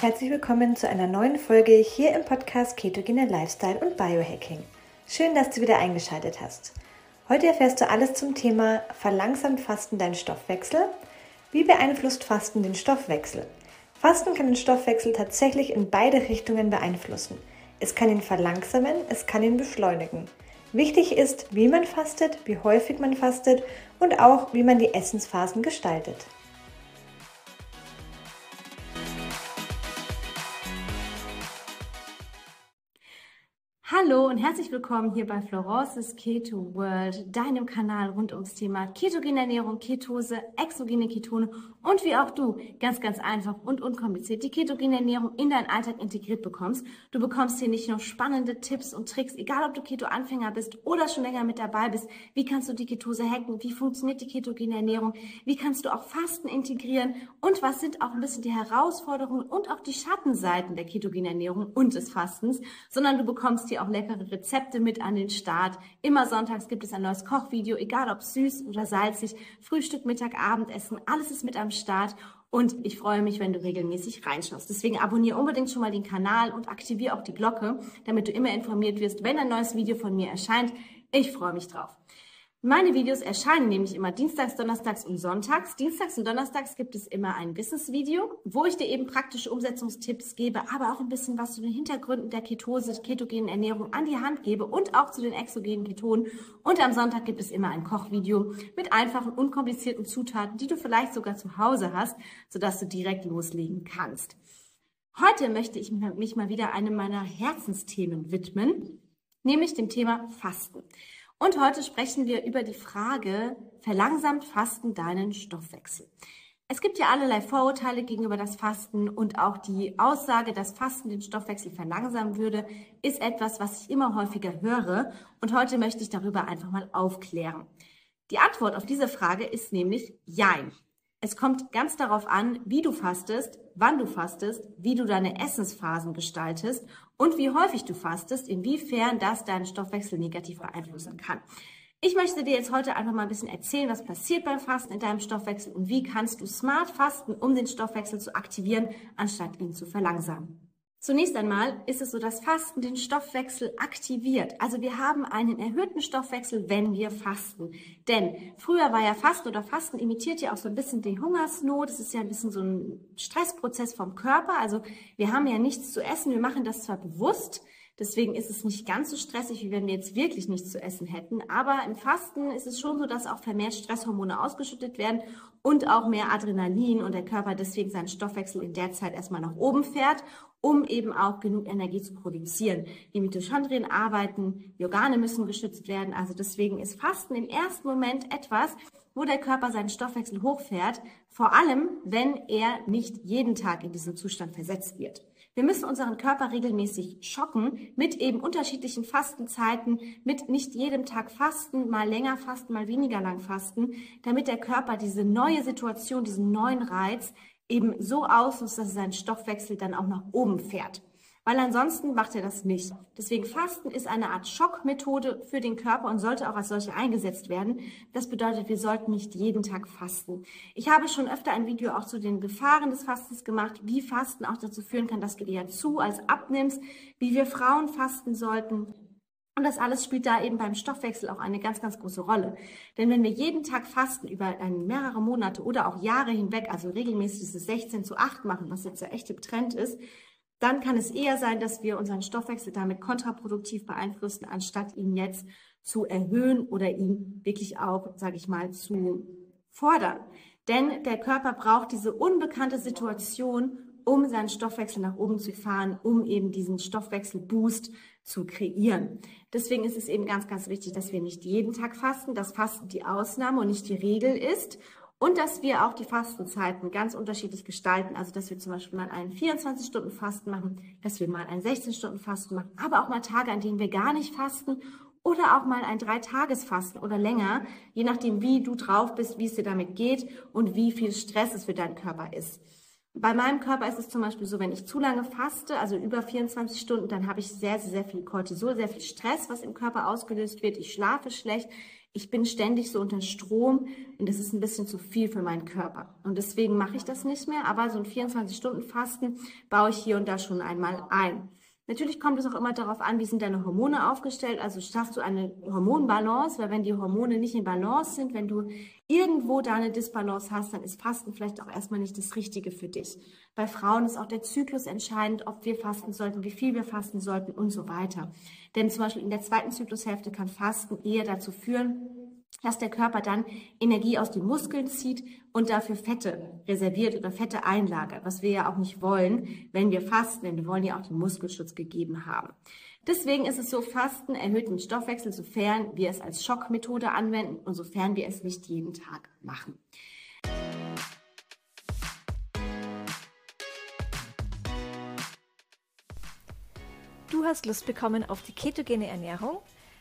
Herzlich willkommen zu einer neuen Folge hier im Podcast Ketogene Lifestyle und Biohacking. Schön, dass du wieder eingeschaltet hast. Heute erfährst du alles zum Thema Verlangsamt Fasten deinen Stoffwechsel? Wie beeinflusst Fasten den Stoffwechsel? Fasten kann den Stoffwechsel tatsächlich in beide Richtungen beeinflussen. Es kann ihn verlangsamen, es kann ihn beschleunigen. Wichtig ist, wie man fastet, wie häufig man fastet und auch, wie man die Essensphasen gestaltet. Hallo und herzlich willkommen hier bei Florence's Keto World, deinem Kanal rund ums Thema ketogene Ernährung, Ketose, exogene Ketone und wie auch du ganz, ganz einfach und unkompliziert die ketogene Ernährung in deinen Alltag integriert bekommst. Du bekommst hier nicht nur spannende Tipps und Tricks, egal ob du Keto-Anfänger bist oder schon länger mit dabei bist. Wie kannst du die Ketose hacken? Wie funktioniert die ketogene Ernährung? Wie kannst du auch Fasten integrieren? Und was sind auch ein bisschen die Herausforderungen und auch die Schattenseiten der ketogenen Ernährung und des Fastens? Sondern du bekommst hier auch leckere Rezepte mit an den Start. Immer sonntags gibt es ein neues Kochvideo, egal ob süß oder salzig, Frühstück, Mittag, Abendessen, alles ist mit am Start. Und ich freue mich, wenn du regelmäßig reinschaust. Deswegen abonniere unbedingt schon mal den Kanal und aktiviere auch die Glocke, damit du immer informiert wirst, wenn ein neues Video von mir erscheint. Ich freue mich drauf. Meine Videos erscheinen nämlich immer dienstags, donnerstags und sonntags. Dienstags und donnerstags gibt es immer ein Wissensvideo, wo ich dir eben praktische Umsetzungstipps gebe, aber auch ein bisschen was zu den Hintergründen der Ketose, ketogenen Ernährung an die Hand gebe und auch zu den exogenen Ketonen. Und am Sonntag gibt es immer ein Kochvideo mit einfachen, unkomplizierten Zutaten, die du vielleicht sogar zu Hause hast, sodass du direkt loslegen kannst. Heute möchte ich mich mal wieder einem meiner Herzensthemen widmen, nämlich dem Thema Fasten. Und heute sprechen wir über die Frage, verlangsamt Fasten deinen Stoffwechsel? Es gibt ja allerlei Vorurteile gegenüber das Fasten und auch die Aussage, dass Fasten den Stoffwechsel verlangsamen würde, ist etwas, was ich immer häufiger höre. Und heute möchte ich darüber einfach mal aufklären. Die Antwort auf diese Frage ist nämlich Jein. Es kommt ganz darauf an, wie du fastest, wann du fastest, wie du deine Essensphasen gestaltest und wie häufig du fastest, inwiefern das deinen Stoffwechsel negativ beeinflussen kann. Ich möchte dir jetzt heute einfach mal ein bisschen erzählen, was passiert beim Fasten in deinem Stoffwechsel und wie kannst du smart fasten, um den Stoffwechsel zu aktivieren, anstatt ihn zu verlangsamen. Zunächst einmal ist es so, dass Fasten den Stoffwechsel aktiviert. Also wir haben einen erhöhten Stoffwechsel, wenn wir fasten. Denn früher war ja Fasten oder Fasten imitiert ja auch so ein bisschen die Hungersnot. Das ist ja ein bisschen so ein Stressprozess vom Körper. Also wir haben ja nichts zu essen. Wir machen das zwar bewusst, Deswegen ist es nicht ganz so stressig, wie wenn wir jetzt wirklich nichts zu essen hätten. Aber im Fasten ist es schon so, dass auch vermehrt Stresshormone ausgeschüttet werden und auch mehr Adrenalin und der Körper deswegen seinen Stoffwechsel in der Zeit erstmal nach oben fährt um eben auch genug Energie zu produzieren. Die Mitochondrien arbeiten, die Organe müssen geschützt werden. Also deswegen ist Fasten im ersten Moment etwas, wo der Körper seinen Stoffwechsel hochfährt, vor allem wenn er nicht jeden Tag in diesen Zustand versetzt wird. Wir müssen unseren Körper regelmäßig schocken mit eben unterschiedlichen Fastenzeiten, mit nicht jedem Tag Fasten, mal länger Fasten, mal weniger lang Fasten, damit der Körper diese neue Situation, diesen neuen Reiz eben so ausnutzt, dass seinen Stoffwechsel dann auch nach oben fährt. Weil ansonsten macht er das nicht. Deswegen Fasten ist eine Art Schockmethode für den Körper und sollte auch als solche eingesetzt werden. Das bedeutet, wir sollten nicht jeden Tag fasten. Ich habe schon öfter ein Video auch zu den Gefahren des Fastens gemacht, wie Fasten auch dazu führen kann, dass du eher zu als abnimmst, wie wir Frauen fasten sollten, und das alles spielt da eben beim Stoffwechsel auch eine ganz, ganz große Rolle. Denn wenn wir jeden Tag fasten über mehrere Monate oder auch Jahre hinweg, also regelmäßig dieses 16 zu 8 machen, was jetzt der echte Trend ist, dann kann es eher sein, dass wir unseren Stoffwechsel damit kontraproduktiv beeinflussen, anstatt ihn jetzt zu erhöhen oder ihn wirklich auch, sage ich mal, zu fordern. Denn der Körper braucht diese unbekannte Situation, um seinen Stoffwechsel nach oben zu fahren, um eben diesen Stoffwechselboost zu kreieren. Deswegen ist es eben ganz, ganz wichtig, dass wir nicht jeden Tag fasten, dass Fasten die Ausnahme und nicht die Regel ist und dass wir auch die Fastenzeiten ganz unterschiedlich gestalten. Also, dass wir zum Beispiel mal einen 24-Stunden-Fasten machen, dass wir mal einen 16-Stunden-Fasten machen, aber auch mal Tage, an denen wir gar nicht fasten oder auch mal ein Dreitagesfasten oder länger, je nachdem, wie du drauf bist, wie es dir damit geht und wie viel Stress es für deinen Körper ist. Bei meinem Körper ist es zum Beispiel so, wenn ich zu lange faste, also über 24 Stunden, dann habe ich sehr, sehr, sehr viel Cortisol, sehr viel Stress, was im Körper ausgelöst wird. Ich schlafe schlecht, ich bin ständig so unter Strom und das ist ein bisschen zu viel für meinen Körper. Und deswegen mache ich das nicht mehr, aber so ein 24-Stunden-Fasten baue ich hier und da schon einmal ein. Natürlich kommt es auch immer darauf an, wie sind deine Hormone aufgestellt. Also schaffst du eine Hormonbalance, weil wenn die Hormone nicht in Balance sind, wenn du irgendwo da eine Disbalance hast, dann ist Fasten vielleicht auch erstmal nicht das Richtige für dich. Bei Frauen ist auch der Zyklus entscheidend, ob wir fasten sollten, wie viel wir fasten sollten und so weiter. Denn zum Beispiel in der zweiten Zyklushälfte kann Fasten eher dazu führen, dass der Körper dann Energie aus den Muskeln zieht und dafür Fette reserviert oder Fette einlagert, was wir ja auch nicht wollen, wenn wir fasten, denn wir wollen ja auch den Muskelschutz gegeben haben. Deswegen ist es so, Fasten erhöht den Stoffwechsel, sofern wir es als Schockmethode anwenden und sofern wir es nicht jeden Tag machen. Du hast Lust bekommen auf die ketogene Ernährung?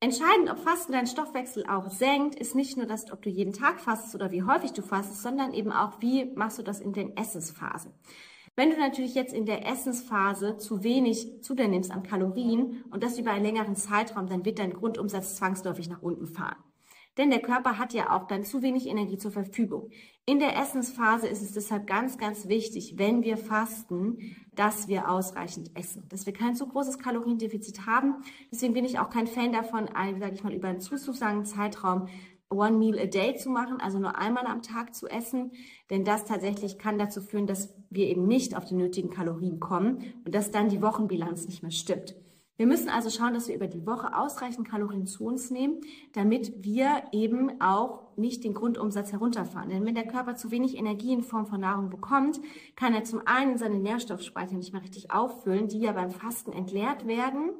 Entscheidend, ob Fasten deinen Stoffwechsel auch senkt, ist nicht nur das, ob du jeden Tag fastest oder wie häufig du fastest, sondern eben auch, wie machst du das in den Essensphasen. Wenn du natürlich jetzt in der Essensphase zu wenig zu dir nimmst an Kalorien und das über einen längeren Zeitraum, dann wird dein Grundumsatz zwangsläufig nach unten fahren. Denn der Körper hat ja auch dann zu wenig Energie zur Verfügung. In der Essensphase ist es deshalb ganz, ganz wichtig, wenn wir fasten, dass wir ausreichend essen, dass wir kein zu großes Kaloriendefizit haben. Deswegen bin ich auch kein Fan davon, sage ich mal, über einen zuzusagen Zeitraum One Meal a Day zu machen, also nur einmal am Tag zu essen, denn das tatsächlich kann dazu führen, dass wir eben nicht auf die nötigen Kalorien kommen und dass dann die Wochenbilanz nicht mehr stimmt. Wir müssen also schauen, dass wir über die Woche ausreichend Kalorien zu uns nehmen, damit wir eben auch nicht den Grundumsatz herunterfahren. Denn wenn der Körper zu wenig Energie in Form von Nahrung bekommt, kann er zum einen seine Nährstoffspeicher nicht mehr richtig auffüllen, die ja beim Fasten entleert werden.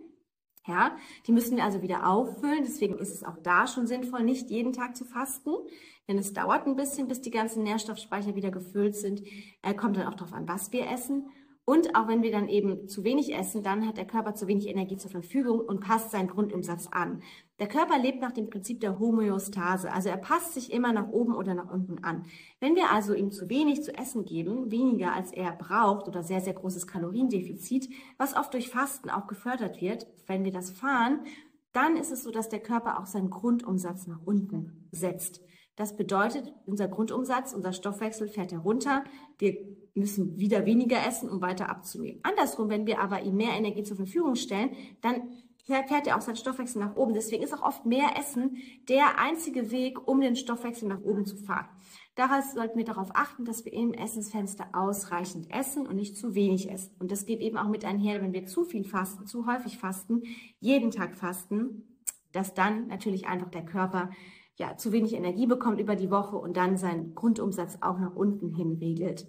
Ja, die müssen wir also wieder auffüllen. Deswegen ist es auch da schon sinnvoll, nicht jeden Tag zu fasten. Denn es dauert ein bisschen, bis die ganzen Nährstoffspeicher wieder gefüllt sind. Er kommt dann auch darauf an, was wir essen. Und auch wenn wir dann eben zu wenig essen, dann hat der Körper zu wenig Energie zur Verfügung und passt seinen Grundumsatz an. Der Körper lebt nach dem Prinzip der Homöostase, also er passt sich immer nach oben oder nach unten an. Wenn wir also ihm zu wenig zu essen geben, weniger als er braucht oder sehr, sehr großes Kaloriendefizit, was oft durch Fasten auch gefördert wird, wenn wir das fahren, dann ist es so, dass der Körper auch seinen Grundumsatz nach unten setzt. Das bedeutet, unser Grundumsatz, unser Stoffwechsel fährt herunter. Wir müssen wieder weniger essen, um weiter abzunehmen. Andersrum, wenn wir aber ihm mehr Energie zur Verfügung stellen, dann fährt er auch seinen Stoffwechsel nach oben. Deswegen ist auch oft mehr Essen der einzige Weg, um den Stoffwechsel nach oben zu fahren. Daraus sollten wir darauf achten, dass wir im Essensfenster ausreichend essen und nicht zu wenig essen. Und das geht eben auch mit einher, wenn wir zu viel fasten, zu häufig fasten, jeden Tag fasten, dass dann natürlich einfach der Körper ja, zu wenig Energie bekommt über die Woche und dann seinen Grundumsatz auch nach unten hin regelt.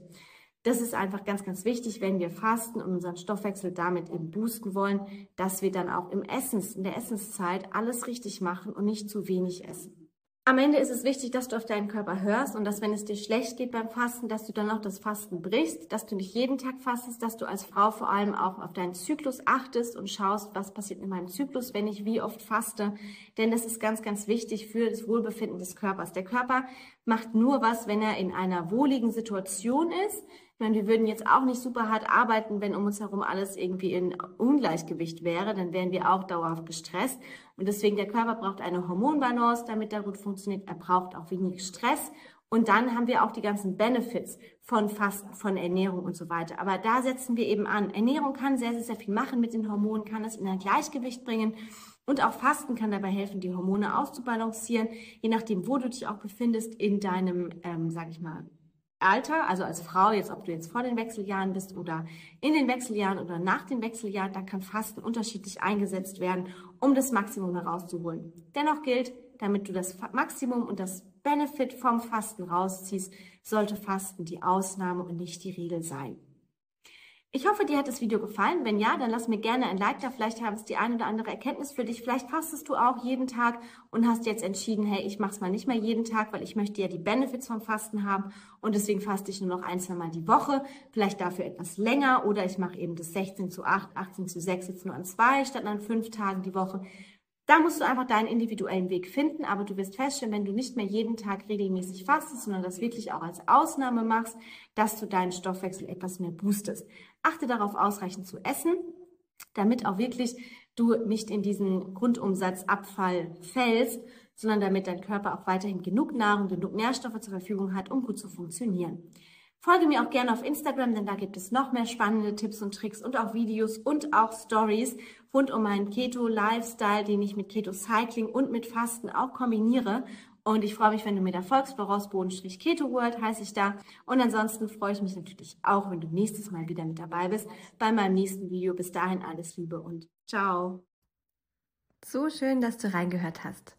Das ist einfach ganz, ganz wichtig, wenn wir fasten und unseren Stoffwechsel damit eben boosten wollen, dass wir dann auch im Essens, in der Essenszeit alles richtig machen und nicht zu wenig essen. Am Ende ist es wichtig, dass du auf deinen Körper hörst und dass, wenn es dir schlecht geht beim Fasten, dass du dann auch das Fasten brichst, dass du nicht jeden Tag fastest, dass du als Frau vor allem auch auf deinen Zyklus achtest und schaust, was passiert in meinem Zyklus, wenn ich wie oft faste. Denn das ist ganz, ganz wichtig für das Wohlbefinden des Körpers. Der Körper macht nur was, wenn er in einer wohligen Situation ist. Meine, wir würden jetzt auch nicht super hart arbeiten, wenn um uns herum alles irgendwie in Ungleichgewicht wäre. Dann wären wir auch dauerhaft gestresst. Und deswegen, der Körper braucht eine Hormonbalance, damit er gut funktioniert. Er braucht auch wenig Stress. Und dann haben wir auch die ganzen Benefits von Fasten, von Ernährung und so weiter. Aber da setzen wir eben an. Ernährung kann sehr, sehr, sehr viel machen mit den Hormonen, kann es in ein Gleichgewicht bringen. Und auch Fasten kann dabei helfen, die Hormone auszubalancieren, je nachdem, wo du dich auch befindest in deinem, ähm, sag ich mal, Alter, also als Frau, jetzt ob du jetzt vor den Wechseljahren bist oder in den Wechseljahren oder nach den Wechseljahren, dann kann Fasten unterschiedlich eingesetzt werden, um das Maximum herauszuholen. Dennoch gilt, damit du das Maximum und das Benefit vom Fasten rausziehst, sollte Fasten die Ausnahme und nicht die Regel sein. Ich hoffe, dir hat das Video gefallen. Wenn ja, dann lass mir gerne ein Like da. Vielleicht haben es die ein oder andere Erkenntnis für dich. Vielleicht fastest du auch jeden Tag und hast jetzt entschieden, hey, ich mache es mal nicht mehr jeden Tag, weil ich möchte ja die Benefits vom Fasten haben und deswegen faste ich nur noch ein, zwei Mal die Woche. Vielleicht dafür etwas länger oder ich mache eben das 16 zu 8, 18 zu 6 jetzt nur an zwei statt an fünf Tagen die Woche. Da musst du einfach deinen individuellen Weg finden, aber du wirst feststellen, wenn du nicht mehr jeden Tag regelmäßig fastest, sondern das wirklich auch als Ausnahme machst, dass du deinen Stoffwechsel etwas mehr boostest. Achte darauf, ausreichend zu essen, damit auch wirklich du nicht in diesen Grundumsatzabfall fällst, sondern damit dein Körper auch weiterhin genug Nahrung, genug Nährstoffe zur Verfügung hat, um gut zu funktionieren. Folge mir auch gerne auf Instagram, denn da gibt es noch mehr spannende Tipps und Tricks und auch Videos und auch Stories rund um meinen Keto-Lifestyle, den ich mit Keto-Cycling und mit Fasten auch kombiniere. Und ich freue mich, wenn du mir da folgst, Keto World heiße ich da. Und ansonsten freue ich mich natürlich auch, wenn du nächstes Mal wieder mit dabei bist bei meinem nächsten Video. Bis dahin alles Liebe und ciao. So schön, dass du reingehört hast.